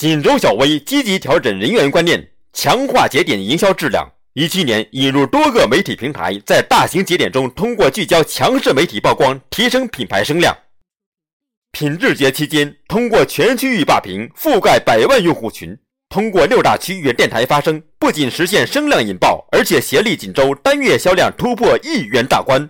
锦州小微积极调整人员观念，强化节点营销质量。一七年引入多个媒体平台，在大型节点中，通过聚焦强势媒体曝光，提升品牌声量。品质节期间，通过全区域霸屏，覆盖百万用户群，通过六大区域电台发声，不仅实现声量引爆，而且协力锦州单月销量突破亿元大关。